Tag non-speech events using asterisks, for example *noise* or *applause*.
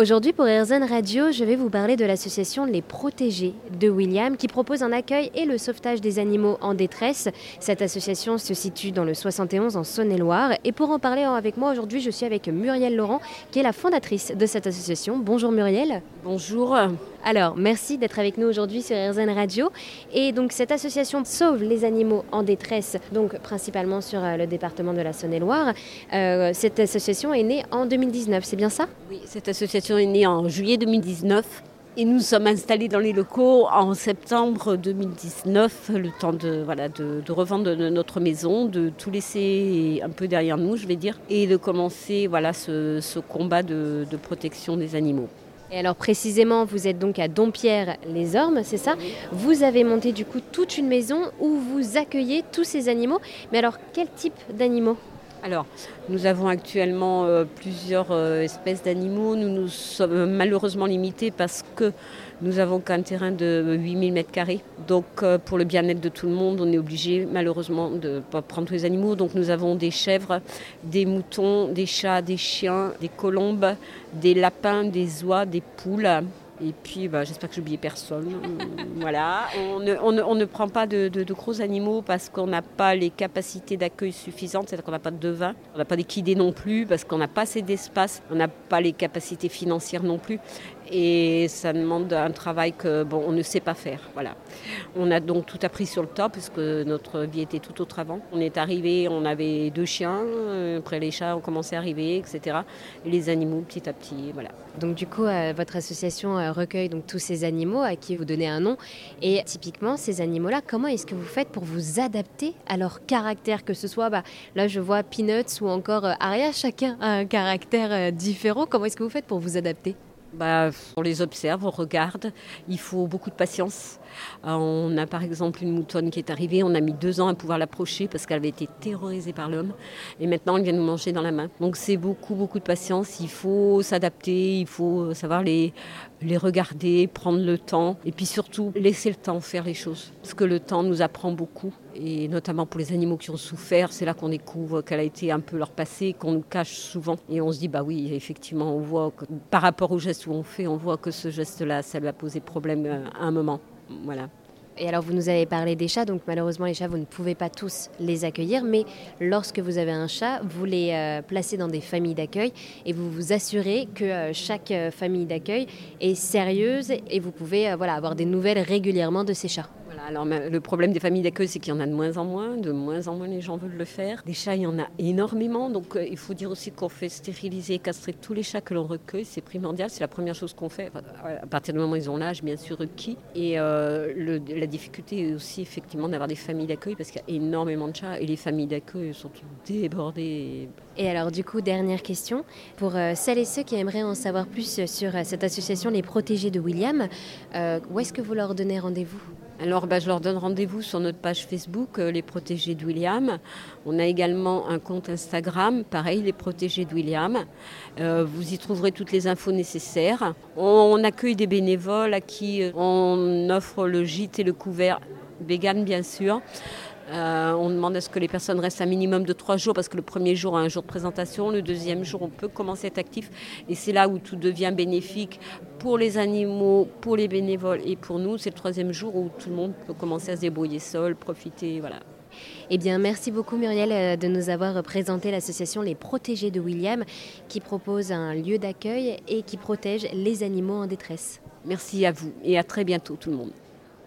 Aujourd'hui, pour RZN Radio, je vais vous parler de l'association Les Protégés de William qui propose un accueil et le sauvetage des animaux en détresse. Cette association se situe dans le 71 en Saône-et-Loire. Et pour en parler avec moi aujourd'hui, je suis avec Muriel Laurent, qui est la fondatrice de cette association. Bonjour Muriel. Bonjour. Alors, merci d'être avec nous aujourd'hui sur RZN Radio. Et donc, cette association sauve les animaux en détresse, donc principalement sur euh, le département de la Saône-et-Loire. Euh, cette association est née en 2019, c'est bien ça? Oui, cette association est née en juillet 2019. Et nous sommes installés dans les locaux en septembre 2019, le temps de, voilà, de, revendre notre maison, de tout laisser un peu derrière nous, je vais dire, et de commencer voilà, ce, combat de protection des animaux. Et alors précisément, vous êtes donc à Dompierre-les-Ormes, c'est ça? Vous avez monté du coup toute une maison où vous accueillez tous ces animaux. Mais alors quel type d'animaux? Alors, nous avons actuellement euh, plusieurs euh, espèces d'animaux. Nous nous sommes malheureusement limités parce que nous avons qu'un terrain de 8000 m2. Donc, euh, pour le bien-être de tout le monde, on est obligé malheureusement de ne pas prendre tous les animaux. Donc, nous avons des chèvres, des moutons, des chats, des chiens, des colombes, des lapins, des oies, des poules. Et puis, bah, j'espère que j'ai oublié personne. *laughs* voilà. On ne, on, ne, prend pas de, gros animaux parce qu'on n'a pas les capacités d'accueil suffisantes, c'est-à-dire qu'on n'a pas de devin, on n'a pas d'équidés non plus parce qu'on n'a pas assez d'espace, on n'a pas les capacités financières non plus et ça demande un travail que bon, on ne sait pas faire. Voilà. On a donc tout appris sur le tas puisque notre vie était tout autre avant. On est arrivé, on avait deux chiens, euh, après les chats ont commencé à arriver, etc. Et les animaux petit à petit, voilà. Donc du coup, euh, votre association euh, recueille donc tous ces animaux à qui vous donnez un nom. Et typiquement, ces animaux-là, comment est-ce que vous faites pour vous adapter à leur caractère, que ce soit, bah, là je vois Peanuts ou encore Aria, chacun a un caractère différent. Comment est-ce que vous faites pour vous adapter? Bah, on les observe, on regarde. Il faut beaucoup de patience. Euh, on a par exemple une moutonne qui est arrivée, on a mis deux ans à pouvoir l'approcher parce qu'elle avait été terrorisée par l'homme. Et maintenant, elle vient nous manger dans la main. Donc c'est beaucoup, beaucoup de patience. Il faut s'adapter, il faut savoir les, les regarder, prendre le temps. Et puis surtout, laisser le temps faire les choses. Parce que le temps nous apprend beaucoup. Et notamment pour les animaux qui ont souffert, c'est là qu'on découvre qu'elle a été un peu leur passé, qu'on nous cache souvent. Et on se dit, bah oui, effectivement, on voit que par rapport au geste où on fait, on voit que ce geste-là, ça lui a posé problème euh, à un moment. Voilà. Et alors, vous nous avez parlé des chats, donc malheureusement, les chats, vous ne pouvez pas tous les accueillir, mais lorsque vous avez un chat, vous les euh, placez dans des familles d'accueil et vous vous assurez que euh, chaque famille d'accueil est sérieuse et vous pouvez voilà, avoir des nouvelles régulièrement de ces chats alors le problème des familles d'accueil, c'est qu'il y en a de moins en moins, de moins en moins les gens veulent le faire. Des chats, il y en a énormément, donc euh, il faut dire aussi qu'on fait stériliser et castrer tous les chats que l'on recueille, c'est primordial, c'est la première chose qu'on fait, à partir du moment où ils ont l'âge, bien sûr, requis. Et euh, la difficulté est aussi effectivement d'avoir des familles d'accueil, parce qu'il y a énormément de chats, et les familles d'accueil sont débordées. Alors du coup, dernière question, pour euh, celles et ceux qui aimeraient en savoir plus sur cette association Les Protégés de William, où est-ce que vous leur donnez rendez-vous? Alors, bah, je leur donne rendez-vous sur notre page Facebook, euh, Les Protégés de William. On a également un compte Instagram, pareil, Les Protégés de William. Euh, vous y trouverez toutes les infos nécessaires. On, accueille des bénévoles à qui euh, on offre le gîte et le couvert vegan, bien sûr. Euh, on demande à ce que les personnes restent un minimum de trois jours parce que le premier jour a un jour de présentation, le deuxième jour on peut commencer à être actif et c'est là où tout devient bénéfique pour les animaux, pour les bénévoles et pour nous. C'est le troisième jour où tout le monde peut commencer à se débrouiller seul, profiter, voilà. Eh bien, merci beaucoup Muriel euh, de nous avoir présenté l'association Les Protégés de William qui propose un lieu d'accueil et qui protège les animaux en détresse. Merci à vous et à très bientôt tout le monde.